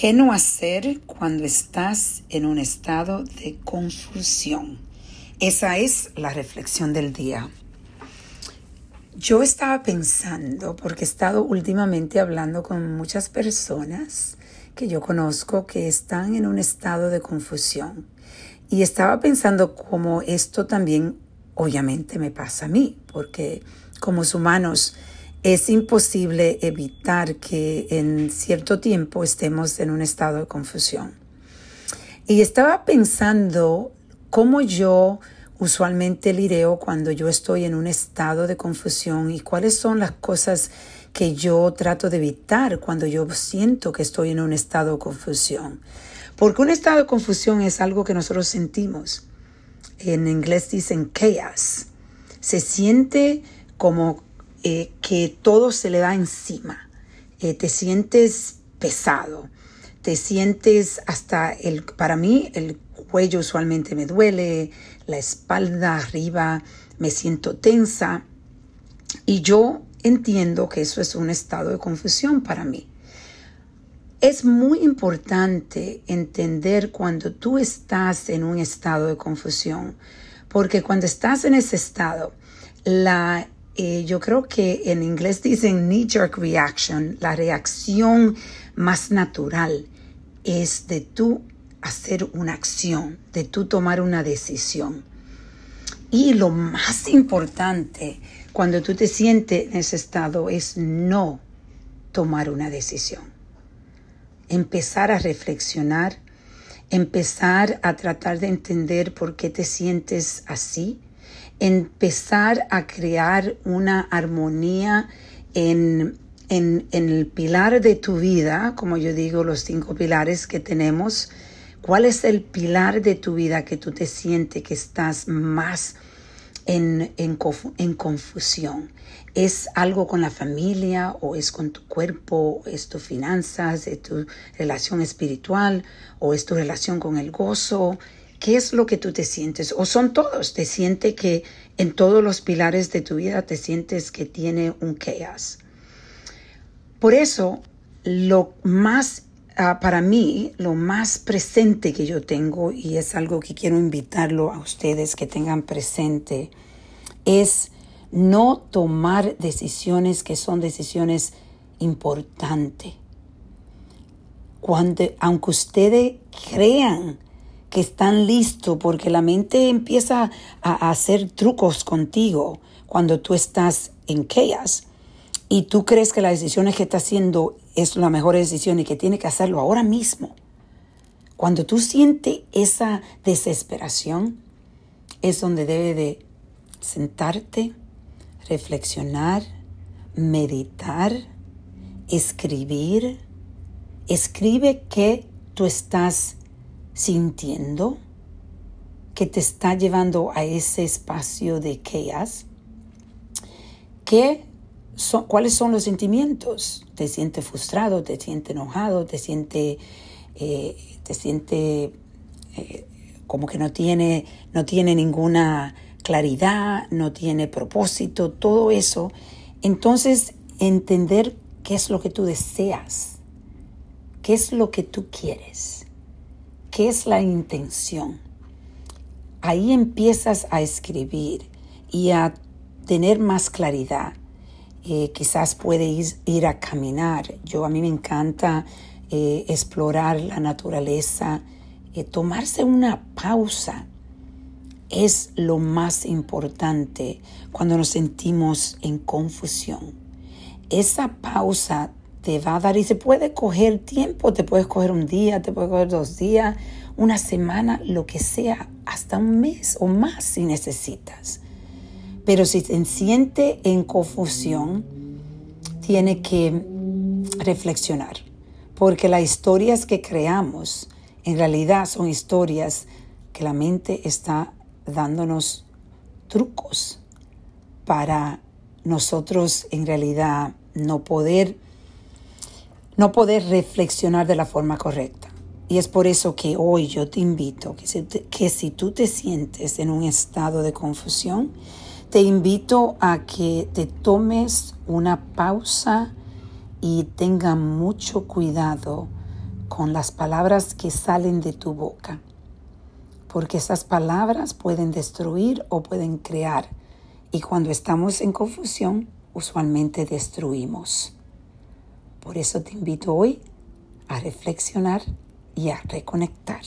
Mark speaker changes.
Speaker 1: ¿Qué no hacer cuando estás en un estado de confusión? Esa es la reflexión del día. Yo estaba pensando, porque he estado últimamente hablando con muchas personas que yo conozco que están en un estado de confusión. Y estaba pensando cómo esto también obviamente me pasa a mí, porque como humanos es imposible evitar que en cierto tiempo estemos en un estado de confusión. Y estaba pensando cómo yo usualmente lidio cuando yo estoy en un estado de confusión y cuáles son las cosas que yo trato de evitar cuando yo siento que estoy en un estado de confusión. Porque un estado de confusión es algo que nosotros sentimos. En inglés dicen chaos. Se siente como eh, que todo se le da encima. Eh, te sientes pesado, te sientes hasta el, para mí el cuello usualmente me duele, la espalda arriba me siento tensa y yo entiendo que eso es un estado de confusión para mí. Es muy importante entender cuando tú estás en un estado de confusión, porque cuando estás en ese estado, la eh, yo creo que en inglés dicen knee-jerk reaction, la reacción más natural es de tú hacer una acción, de tú tomar una decisión. Y lo más importante cuando tú te sientes en ese estado es no tomar una decisión. Empezar a reflexionar, empezar a tratar de entender por qué te sientes así, empezar a crear una armonía en, en, el pilar de tu vida, como yo digo, los cinco pilares que tenemos. ¿Cuál es el pilar de tu vida que tú te sientes que estás más en, en, en, confusión? ¿Es algo con la familia o es con tu cuerpo? ¿Es tus finanzas? ¿Es tu relación espiritual? ¿O es tu relación con el gozo? ¿Qué es lo que tú te sientes? ¿O son todos? ¿Te sientes que en todos los pilares de tu vida te sientes que tiene un chaos? Por eso, lo más, ah, para mí, lo más presente que yo tengo, y es algo que quiero invitarlo a ustedes que tengan presente, es no tomar decisiones que son decisiones importantes. Cuando, aunque ustedes crean que están listos porque la mente empieza a hacer trucos contigo cuando tú estás en chaos y tú crees que la decisión que está haciendo es la mejor decisión y que tiene que hacerlo ahora mismo. Cuando tú sientes esa desesperación, es donde debe de sentarte, reflexionar, meditar, escribir. Escribe que tú estás sintiendo que te está llevando a ese espacio de chaos? ¿Qué son, ¿Cuáles son los sentimientos? ¿Te sientes frustrado? ¿Te sientes enojado? ¿Te sientes eh, te siente, eh, como que no tiene, no tiene ninguna claridad, no tiene propósito? Todo eso. Entonces, entender qué es lo que tú deseas, qué es lo que tú quieres ¿Qué es la intención? Ahí empiezas a escribir y a tener más claridad. Eh, quizás puedes ir, a caminar. Yo a mí me encanta eh, explorar la naturaleza. Eh, tomarse una pausa es lo más importante cuando nos sentimos en confusión. Esa pausa te va a dar y se puede coger tiempo, te puedes coger un día, te puedes coger dos días, una semana, lo que sea, hasta un mes o más si necesitas. Pero si se siente en confusión, tiene que reflexionar, porque las historias que creamos en realidad son historias que la mente está dándonos trucos para nosotros en realidad no poder no poder reflexionar de la forma correcta. Y es por eso que hoy yo te invito que si, si tú te sientes en un estado de confusión, te invito a que te tomes una pausa y tenga mucho cuidado con las palabras que salen de tu boca, porque esas palabras pueden destruir o pueden crear, y cuando estamos en confusión, usualmente destruimos. Por eso te invito hoy a reflexionar y a reconectar.